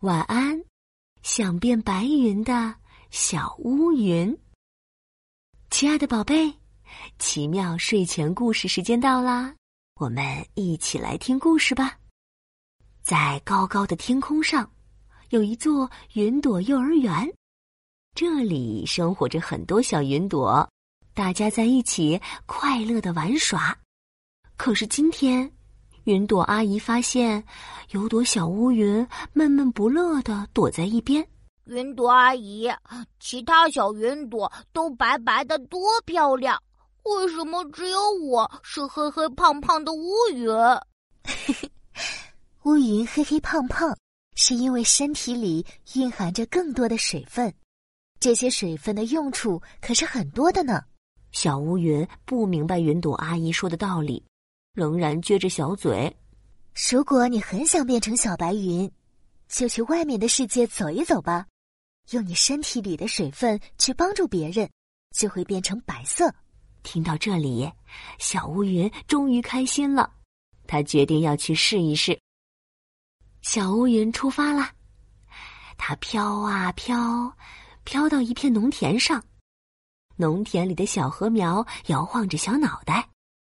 晚安，想变白云的小乌云。亲爱的宝贝，奇妙睡前故事时间到啦，我们一起来听故事吧。在高高的天空上，有一座云朵幼儿园，这里生活着很多小云朵，大家在一起快乐的玩耍。可是今天。云朵阿姨发现，有朵小乌云闷闷不乐的躲在一边。云朵阿姨，其他小云朵都白白的，多漂亮！为什么只有我是黑黑胖胖的乌云？乌云黑黑胖胖，是因为身体里蕴含着更多的水分。这些水分的用处可是很多的呢。小乌云不明白云朵阿姨说的道理。仍然撅着小嘴。如果你很想变成小白云，就去外面的世界走一走吧。用你身体里的水分去帮助别人，就会变成白色。听到这里，小乌云终于开心了。他决定要去试一试。小乌云出发了，它飘啊飘，飘到一片农田上。农田里的小禾苗摇晃着小脑袋。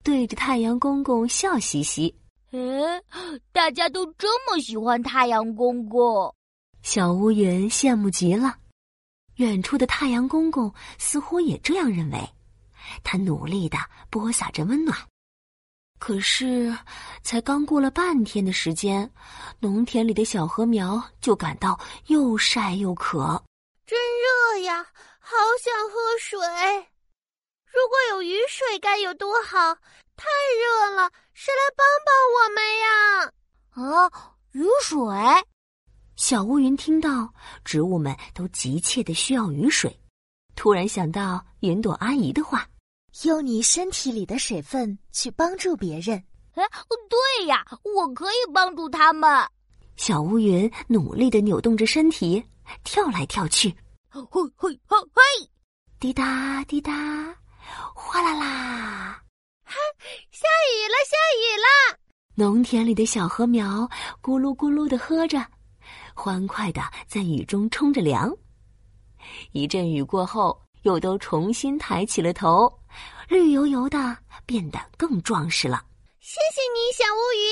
对着太阳公公笑嘻嘻。嗯，大家都这么喜欢太阳公公，小乌云羡慕极了。远处的太阳公公似乎也这样认为，他努力的播撒着温暖。可是，才刚过了半天的时间，农田里的小禾苗就感到又晒又渴。真热呀，好想喝水。如果有雨水该有多好！太热了，谁来帮帮我们呀？啊，雨水！小乌云听到，植物们都急切的需要雨水，突然想到云朵阿姨的话：用你身体里的水分去帮助别人。哎，对呀，我可以帮助他们。小乌云努力的扭动着身体，跳来跳去，嘿嘿嘿嘿，滴答滴答。哗啦啦！哈，下雨了，下雨了！农田里的小禾苗咕噜咕噜的喝着，欢快的在雨中冲着凉。一阵雨过后，又都重新抬起了头，绿油油的，变得更壮实了。谢谢你，小乌云。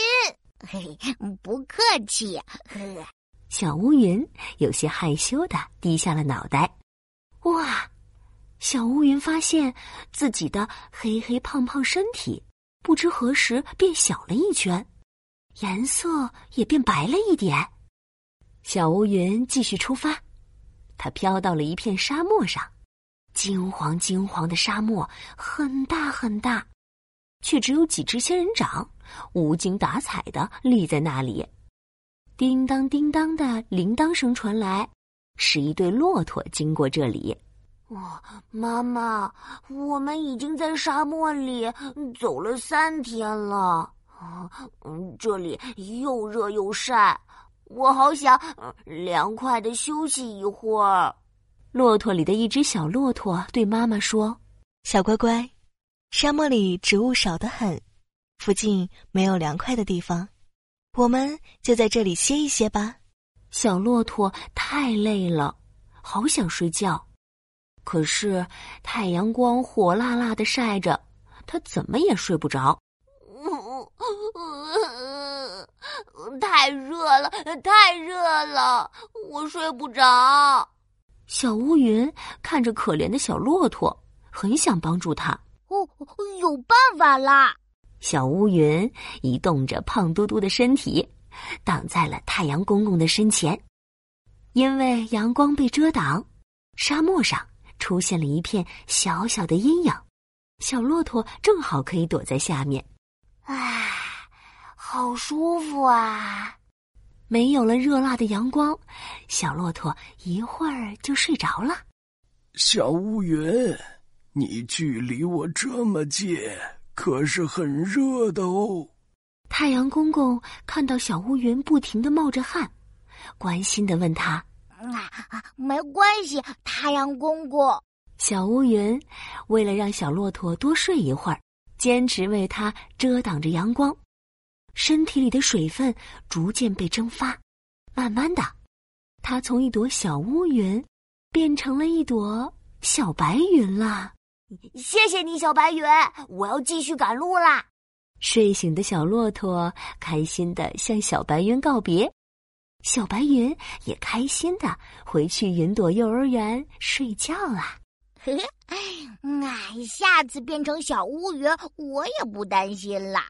嘿嘿，不客气。呵，小乌云有些害羞的低下了脑袋。哇！小乌云发现自己的黑黑胖胖身体不知何时变小了一圈，颜色也变白了一点。小乌云继续出发，它飘到了一片沙漠上，金黄金黄的沙漠很大很大，却只有几只仙人掌无精打采的立在那里。叮当叮当的铃铛声传来，是一对骆驼经过这里。哇，妈妈，我们已经在沙漠里走了三天了。嗯，这里又热又晒，我好想凉快的休息一会儿。骆驼里的一只小骆驼对妈妈说：“小乖乖，沙漠里植物少得很，附近没有凉快的地方，我们就在这里歇一歇吧。”小骆驼太累了，好想睡觉。可是太阳光火辣辣的晒着，他怎么也睡不着。太热了，太热了，我睡不着。小乌云看着可怜的小骆驼，很想帮助他。哦，有办法啦！小乌云移动着胖嘟嘟的身体，挡在了太阳公公的身前。因为阳光被遮挡，沙漠上。出现了一片小小的阴影，小骆驼正好可以躲在下面。唉，好舒服啊！没有了热辣的阳光，小骆驼一会儿就睡着了。小乌云，你距离我这么近，可是很热的哦。太阳公公看到小乌云不停的冒着汗，关心的问他。啊，没关系，太阳公公。小乌云为了让小骆驼多睡一会儿，坚持为它遮挡着阳光，身体里的水分逐渐被蒸发，慢慢的，它从一朵小乌云变成了一朵小白云啦。谢谢你，小白云，我要继续赶路啦。睡醒的小骆驼开心的向小白云告别，小白云也开心的回去云朵幼儿园睡觉啦。嘿 嘿，哎，下次变成小乌云，我也不担心啦。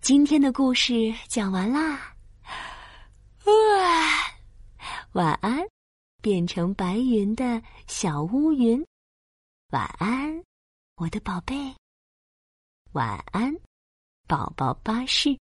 今天的故事讲完啦，晚安，变成白云的小乌云，晚安，我的宝贝，晚安。宝宝巴士。